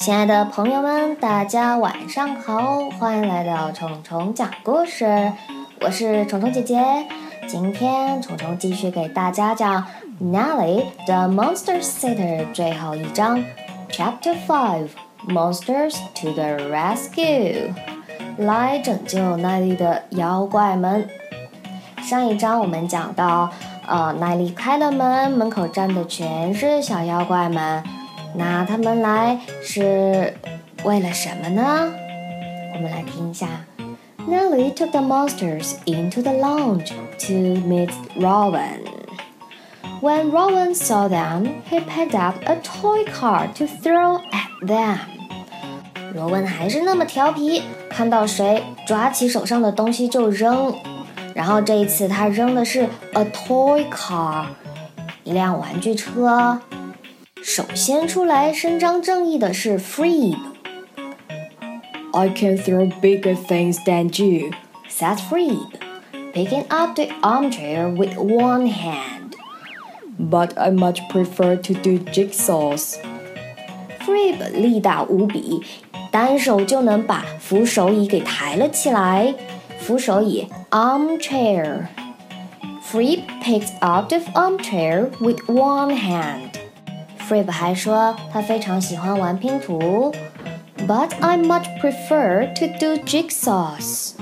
亲爱的朋友们，大家晚上好，欢迎来到虫虫讲故事，我是虫虫姐姐。今天虫虫继续给大家讲《Nelly the Monster Sitter》最后一章，Chapter Five Monsters to the Rescue，来拯救奈利的妖怪们。上一章我们讲到，呃，奈利开了门，门口站的全是小妖怪们。那他们来是为了什么呢？我们来听一下。Nelly took the monsters into the lounge to meet Rowan. When Rowan saw them, he picked up a toy car to throw at them. 罗文还是那么调皮，看到谁抓起手上的东西就扔。然后这一次他扔的是 a toy car，一辆玩具车。首先出来伸张正义的是 Freeb。I can throw bigger things than you, said Freeb, picking up the armchair with one hand. But I much prefer to do jigsaws. Freeb 力大无比，单手就能把扶手椅给抬了起来。扶手椅 armchair. Freeb picked up the armchair with one hand. Frib 还说他非常喜欢玩拼图，But I much prefer to do jigsaws.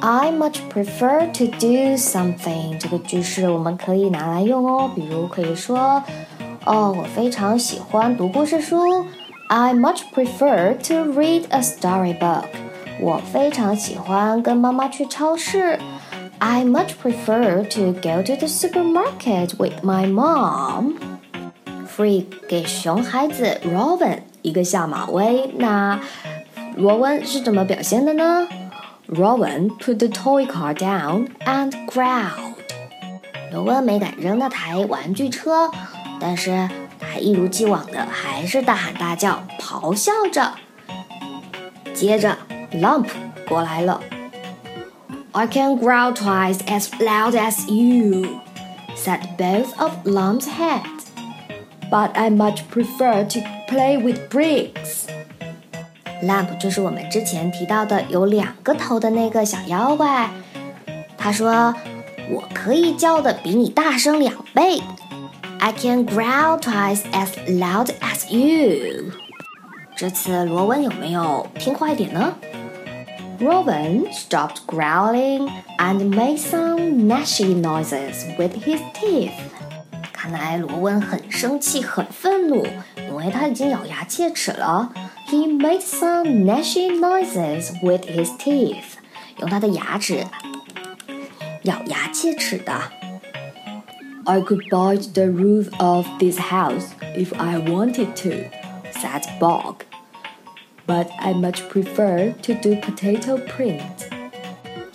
I much prefer to do something 这个句式我们可以拿来用哦，比如可以说，哦，我非常喜欢读故事书。I much prefer to read a storybook. 我非常喜欢跟妈妈去超市。I much prefer to go to the supermarket with my mom. Free 给熊孩子 Robin 一个下马威，那罗文是怎么表现的呢？Robin put the toy car down and growled。罗文没敢扔那台玩具车，但是他一如既往的还是大喊大叫，咆哮着。接着 Lump 过来了，I can growl twice as loud as you, said both of Lump's head but I much prefer to play with bricks. Lump 就是我们之前提到的有两个头的那个小妖怪。他说：“我可以叫的比你大声两倍。” I can growl twice as loud as you。这次罗文有没有听话一点呢？Robin stopped growling and made some gnashing noises with his teeth. 看来罗文很生气，很愤怒，因为他已经咬牙切齿了。He made some gnashing noises with his teeth，用他的牙齿咬牙切齿的。I could bite the roof of this house if I wanted to, said Bog. But I much prefer to do potato print.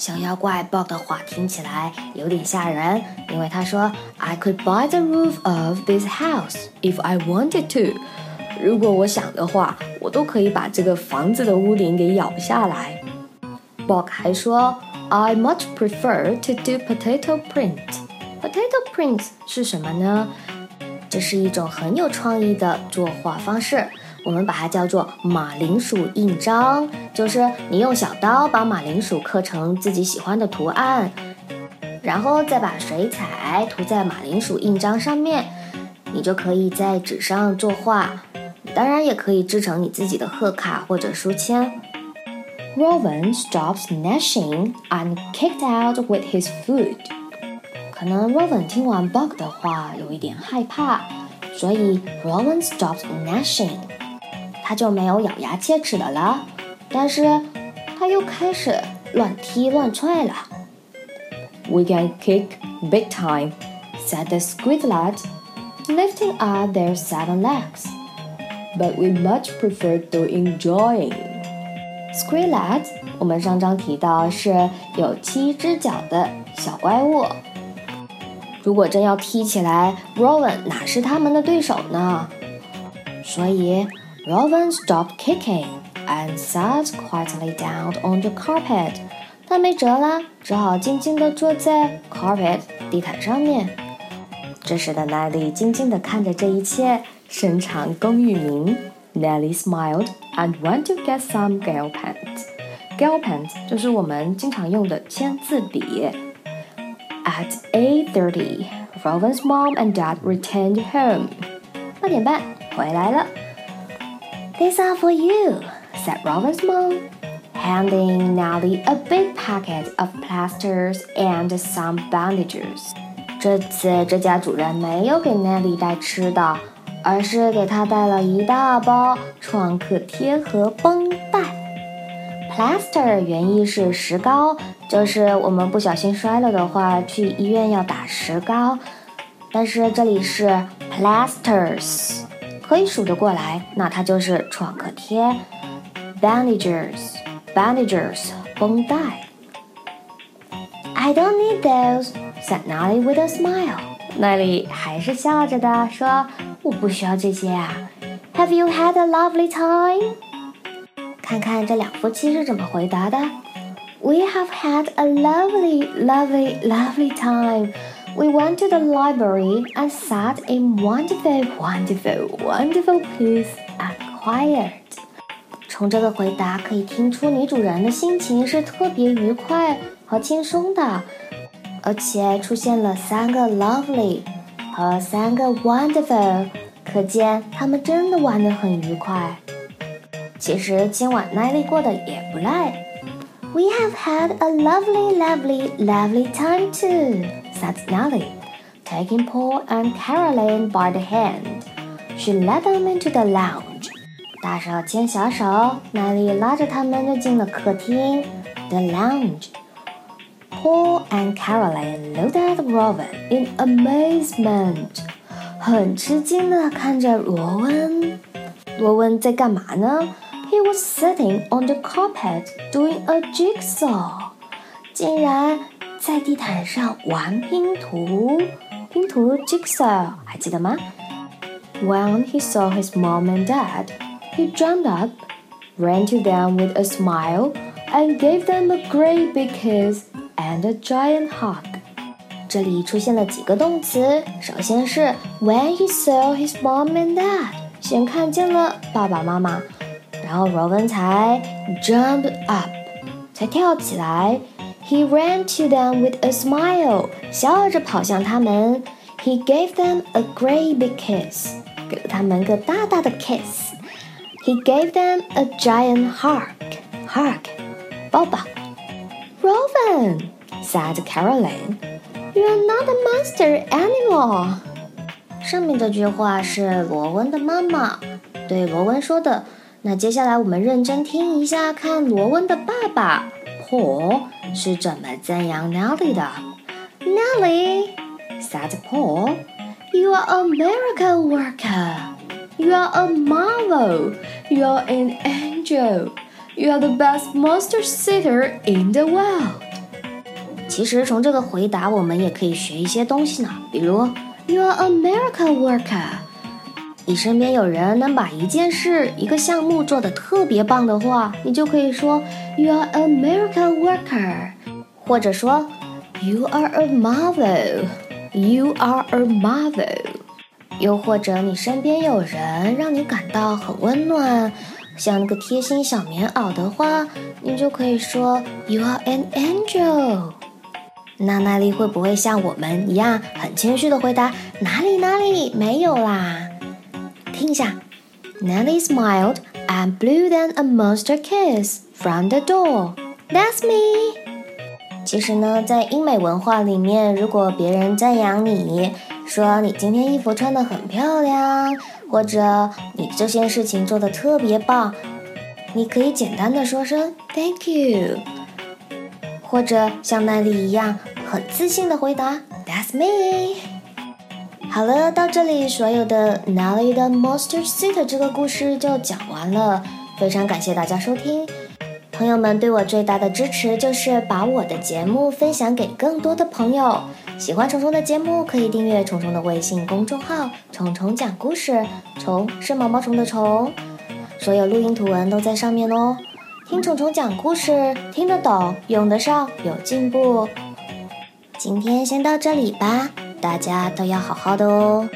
小妖怪 Bob 的话听起来有点吓人，因为他说：“I could buy the roof of this house if I wanted to。”如果我想的话，我都可以把这个房子的屋顶给咬下来。Bob 还说：“I much prefer to do potato print。” Potato print 是什么呢？这是一种很有创意的作画方式。我们把它叫做马铃薯印章，就是你用小刀把马铃薯刻成自己喜欢的图案，然后再把水彩涂在马铃薯印章上面，你就可以在纸上作画。当然也可以制成你自己的贺卡或者书签。Rowan stops nashing and kicked out with his food。可能 Rowan 听完 Bug 的话有一点害怕，所以 Rowan stops nashing。他就没有咬牙切齿的了，但是他又开始乱踢乱踹了。We can kick big time, said the squid lads, lifting up their seven legs. But we much prefer doing drawing. Squid lads，我们上章提到是有七只脚的小怪物。如果真要踢起来，Rowan 哪是他们的对手呢？所以。Rowan stopped kicking and sat quietly down on the carpet. 那没辙啦，只好静静地坐在 carpet 地毯上面。这时的 Nelly smiled and went to get some gel pens. Gel pens 就是我们经常用的签字笔。At 8:30, Rowan's mom and dad returned home. 八点半回来了。these are for you, said Rowan's mom, handing Nelly a big packet of plasters and some bandages. 这次这家主人没有给 Nelly 带吃的，而是给她带了一大包创可贴和绷带。Plaster 原意是石膏，就是我们不小心摔了的话，去医院要打石膏。但是这里是 plasters。可以数得过来，那它就是创可贴。Bandages，bandages，绷带。I don't need those. said Nellie with a smile. 奈莉还是笑着的说：“我不需要这些啊。” Have you had a lovely time？看看这两夫妻是怎么回答的。We have had a lovely, lovely, lovely time. We went to the library and sat in wonderful, wonderful, wonderful peace and quiet. 从这个回答可以听出女主人的心情是特别愉快和轻松的。而且出现了三个 lovely 和三个 wonderful，可见他们真的玩得很愉快。其实今晚奈利过得也不赖。We have had a lovely, lovely, lovely time too," said Nelly, taking Paul and Caroline by the hand. She led them into the lounge. 大手牵小手，奈丽拉着他们又进了客厅。The lounge. Paul and Caroline looked at Rowan in amazement，很吃惊的看着罗恩。罗恩在干嘛呢？He was sitting on the carpet doing a jigsaw. 竟然。在地毯上玩拼图。拼图 jigsaw 还记得吗？When he saw his mom and dad, he jumped up, ran to them with a smile, and gave them a great big kiss and a giant hug。这里出现了几个动词，首先是 when he saw his mom and dad，先看见了爸爸妈妈，然后 Rowan 才 jumped up，才跳起来。 he ran to them with a smile，笑着跑向他们。He gave them a great big kiss，给了他们个大大的 kiss。He gave them a giant hug，hug，抱抱。Rowan，said Caroline。You're not a monster anymore。上面这句话是罗温的妈妈对罗温说的。那接下来我们认真听一下，看罗温的爸爸。Paul 是怎么赞扬 Nellie 的。Nellie said Paul, "You are a miracle worker. You are a marvel. You are an angel. You are the best monster sitter in the world." 其实从这个回答，我们也可以学一些东西呢。比如，You are a miracle worker。 你身边有人能把一件事、一个项目做得特别棒的话，你就可以说 You are a miracle worker，或者说 You are a marvel。You are a marvel。又或者你身边有人让你感到很温暖，像那个贴心小棉袄的话，你就可以说 You are an angel。那奈丽会不会像我们一样很谦虚的回答哪里哪里没有啦？听一下，Nellie smiled and blew them a monster kiss from the door. That's me. 其实呢，在英美文化里面，如果别人赞扬你说你今天衣服穿得很漂亮，或者你这件事情做得特别棒，你可以简单的说声 Thank you，或者像奈丽一样。很自信的回答：“That's me。”好了，到这里，所有的 Nelly 的 Monster City 这个故事就讲完了。非常感谢大家收听，朋友们对我最大的支持就是把我的节目分享给更多的朋友。喜欢虫虫的节目，可以订阅虫虫的微信公众号“虫虫讲故事”，虫是毛毛虫的虫，所有录音图文都在上面哦。听虫虫讲故事，听得懂，用得上，有进步。今天先到这里吧，大家都要好好的哦。